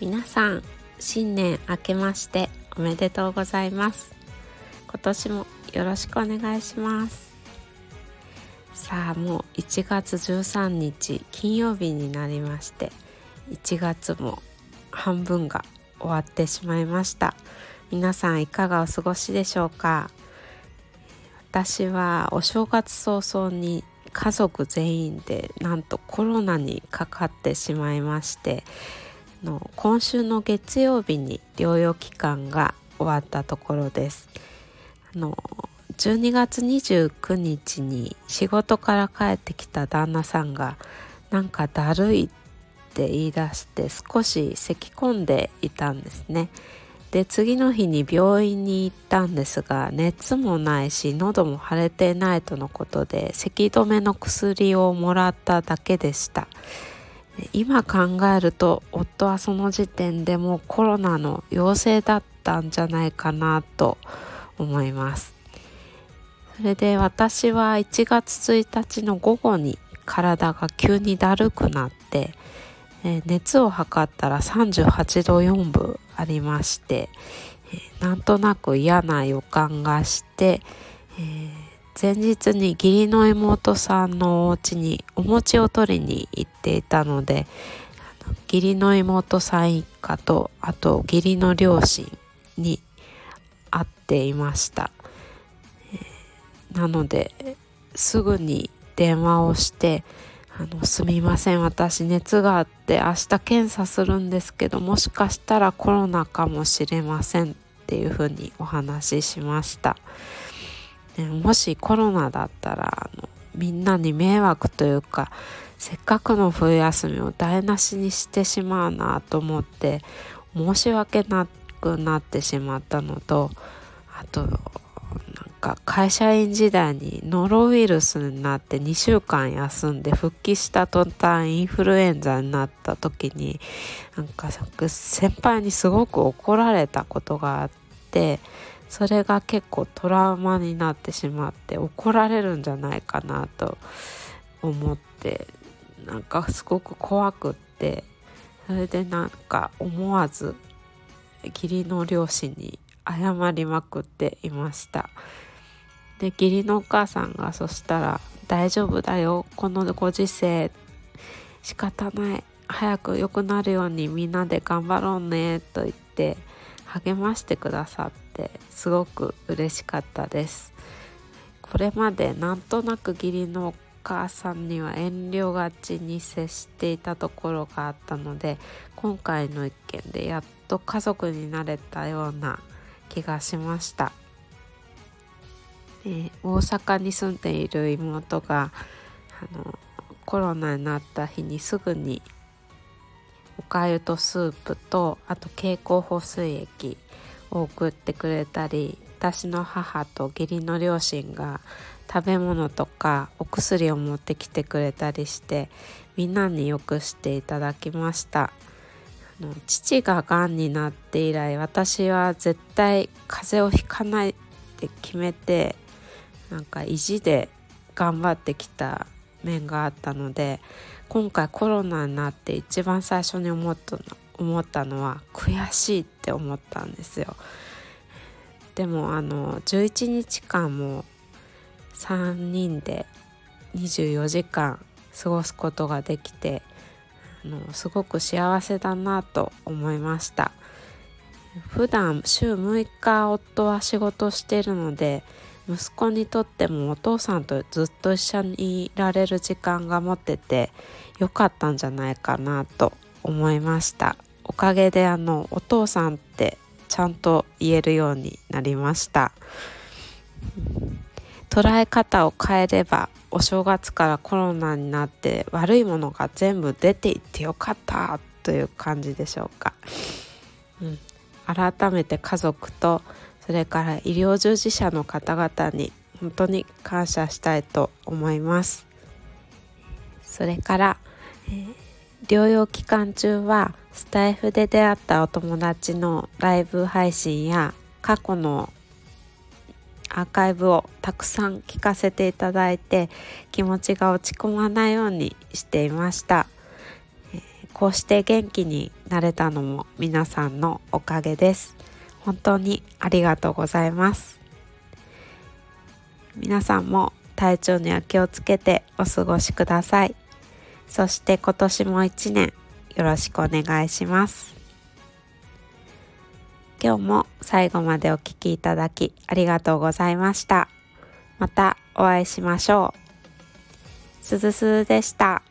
皆さん新年明けましておめでとうございます。今年もよろしくお願いします。さあもう1月13日金曜日になりまして1月も半分が終わってしまいました。皆さんいかがお過ごしでしょうか？私はお正月早々に家族全員でなんとコロナにかかってしまいましての今週の月曜日に療養期間が終わったところです。あの12月29日に仕事から帰ってきた旦那さんがなんかだるいって言い出して少し咳き込んでいたんですね。で次の日に病院に行ったんですが熱もないし喉も腫れてないとのことで咳止めの薬をもらっただけでした今考えると夫はその時点でもうコロナの陽性だったんじゃないかなと思います。それで私は1月1日の午後に体が急にだるくなって熱を測ったら38度4分ありまして、えなんとなく嫌な予感がして、えー、前日に義理の妹さんのお家にお餅を取りに行っていたので義理の妹さん一家とあと義理の両親に会っていました、なのですぐに電話をしてあのすみません私熱があって明日検査するんですけどもしかしたらコロナかもしれませんっていうふうにお話ししました、ね、もしコロナだったらあのみんなに迷惑というかせっかくの冬休みを台無しにしてしまうなと思って申し訳なくなってしまったのとあとか会社員時代にノロウイルスになって2週間休んで復帰した途端インフルエンザになった時になんか先輩にすごく怒られたことがあってそれが結構トラウマになってしまって怒られるんじゃないかなと思ってなんかすごく怖くってそれでなんか思わず義理の両親に謝りまくっていました。で義理のお母さんがそしたら「大丈夫だよ。このご時世仕方ない。早く良くなるようにみんなで頑張ろうね」と言って励ましてくださってすごく嬉しかったです。これまでなんとなく義理のお母さんには遠慮がちに接していたところがあったので今回の一件でやっと家族になれたような気がしました。えー、大阪に住んでいる妹があのコロナになった日にすぐにかゆとスープとあと経口補水液を送ってくれたり私の母と義理の両親が食べ物とかお薬を持ってきてくれたりしてみんなによくしていただきました。あの父ががんになって以来私は絶対風邪をひかないって決めてなんか意地で頑張ってきた面があったので今回コロナになって一番最初に思ったの思ったのは悔しいって思ったんですよ。でもあの11日間も3人で24時間過ごすことができてあのすごく幸せだなと思いました普段週6日夫は仕事してるので息子にとってもお父さんとずっと一緒にいられる時間が持ててよかったんじゃないかなと思いました。おかげであのお父さんってちゃんと言えるようになりました。捉え方を変えればお正月からコロナになって悪いものが全部出ていってよかったという感じでしょうか、うん、改めて家族とそれから医療従事者の方々に本当に感謝したいと思います。それから、えー、療養期間中はスタイフで出会ったお友達のライブ配信や過去のアーカイブをたくさん聞かせていただいて気持ちが落ち込まないようにしていました。こうして元気になれたのも皆さんのおかげです。本当にありがとうございます。皆さんも体調には気をつけてお過ごしください。そして今年も一年よろしくお願いします。今日も最後までお聴きいただきありがとうございました。またお会いしましょう。すずすずでした。